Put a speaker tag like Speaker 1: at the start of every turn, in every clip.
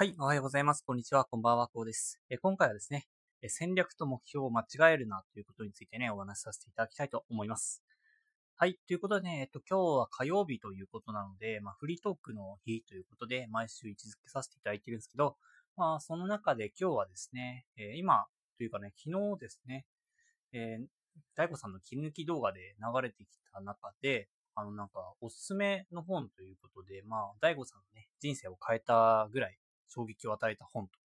Speaker 1: はい、おはようございます。こんにちは。こんばんは。こうです。え今回はですね、戦略と目標を間違えるなということについてね、お話しさせていただきたいと思います。はい、ということでね、えっと、今日は火曜日ということなので、まあ、フリートークの日ということで、毎週位置づけさせていただいてるんですけど、まあ、その中で今日はですね、えー今、というかね、昨日ですね、えー、大悟さんの切り抜き動画で流れてきた中で、あの、なんか、おすすめの本ということで、まあ、大悟さんのね、人生を変えたぐらい衝撃を与えた本と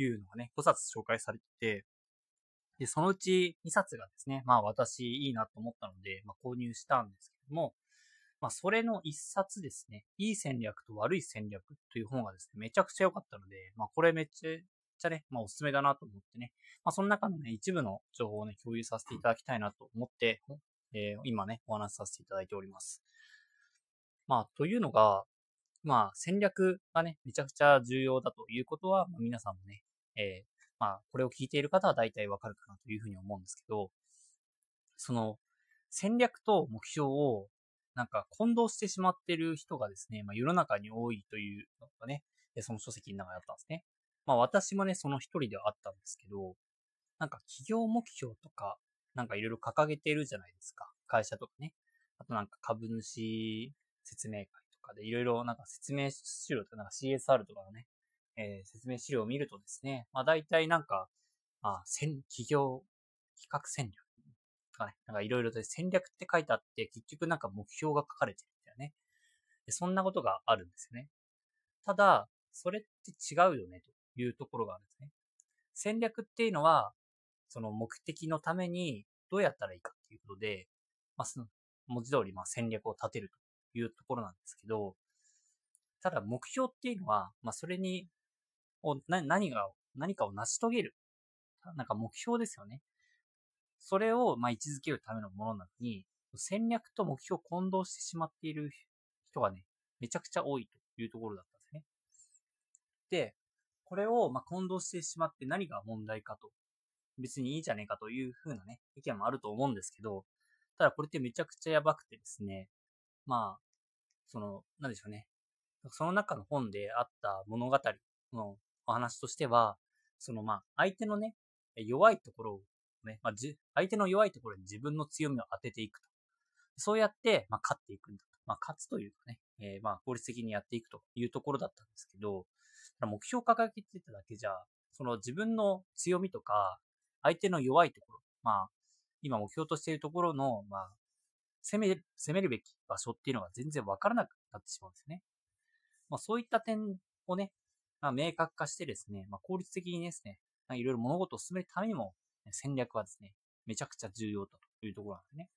Speaker 1: いうのがね、5冊紹介されてて、で、そのうち2冊がですね、まあ私いいなと思ったので、まあ購入したんですけども、まあそれの1冊ですね、いい戦略と悪い戦略という本がですね、めちゃくちゃ良かったので、まあこれめっちゃ、ゃね、まあおすすめだなと思ってね、まあその中のね、一部の情報をね、共有させていただきたいなと思って、えー今ね、お話しさせていただいております。まあというのが、まあ戦略がね、めちゃくちゃ重要だということは、まあ、皆さんもね、えーまあこれを聞いている方は大体わかるかなというふうに思うんですけど、その戦略と目標をなんか混同してしまっている人がですね、まあ世の中に多いというのがね、その書籍の中にあったんですね。まあ私もね、その一人ではあったんですけど、なんか企業目標とか、なんかいろいろ掲げてるじゃないですか。会社とかね。あとなんか株主説明会かでいろいろなんか説明資料とかか CSR とかのね、えー説明資料を見るとですね、まあ大体なんか、まあ、企業企画戦略とかね、なんかいろいろと戦略って書いてあって、結局なんか目標が書かれてるんだよね。そんなことがあるんですよね。ただ、それって違うよね、というところがあるんですね。戦略っていうのは、その目的のためにどうやったらいいかっていうことで、まあ、その文字通りまあ戦略を立てるというところなんですけど、ただ目標っていうのは、まあ、それに、を何が、何かを成し遂げる。なんか目標ですよね。それをま位置づけるためのものなのに、戦略と目標を混同してしまっている人がね、めちゃくちゃ多いというところだったんですね。で、これをま混同してしまって何が問題かと、別にいいじゃねえかというふうなね、意見もあると思うんですけど、ただこれってめちゃくちゃやばくてですね、まあ、その、なんでしょうね。その中の本であった物語のお話としては、そのまあ、相手のね、弱いところをね、まあ、じ相手の弱いところに自分の強みを当てていくと。そうやって、まあ、勝っていくんだと。まあ、勝つというかね、えーまあ、効率的にやっていくというところだったんですけど、目標を掲げてただけじゃ、その自分の強みとか、相手の弱いところ、まあ、今目標としているところの、まあ、攻める、攻めるべき場所っていうのが全然わからなくなってしまうんですね。まあ、そういった点をね、まあ、明確化してですね、まあ、効率的にですね、まあいろいろ物事を進めるためにも、戦略はですね、めちゃくちゃ重要だというところなんですね。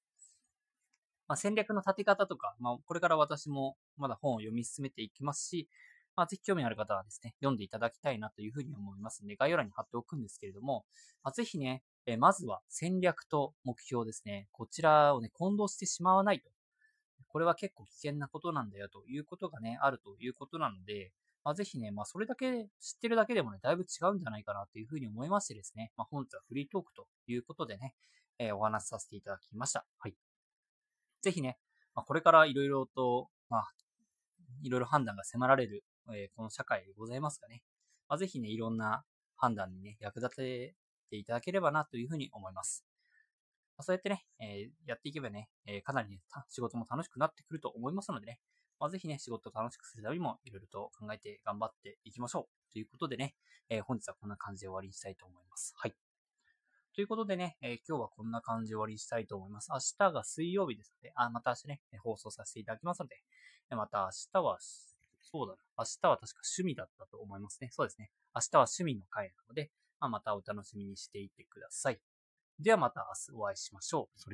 Speaker 1: まあ、戦略の立て方とか、まあ、これから私もまだ本を読み進めていきますし、まあ、ぜひ興味ある方はですね、読んでいただきたいなというふうに思いますので、概要欄に貼っておくんですけれども、まあ、ぜひね、えまずは戦略と目標ですね、こちらをね、混同してしまわないと。これは結構危険なことなんだよということがね、あるということなので、まあ、ぜひね、まあ、それだけ知ってるだけでもね、だいぶ違うんじゃないかなというふうに思いましてですね、まあ、本日はフリートークということでね、えーお話しさせていただきました。はい。ぜひね、まあ、これからいろいろと、まあ、いろいろ判断が迫られる、えーこの社会でございますがね、まあ、ぜひね、いろんな判断にね、役立てていただければなというふうに思います。そうやってね、えーやっていけばね、えーかなりね、仕事も楽しくなってくると思いますのでね、まあ、ぜひね、仕事を楽しくするためにも、いろいろと考えて頑張っていきましょう。ということでね、えー本日はこんな感じで終わりにしたいと思います。はい。ということでね、えー今日はこんな感じで終わりにしたいと思います。明日が水曜日ですので、あ、また明日ね、放送させていただきますので、えまた明日は、そうだな、明日は確か趣味だったと思いますね。そうですね。明日は趣味の回なので、まあ、またお楽しみにしていてください。ではまた明日お会いしましょう。それ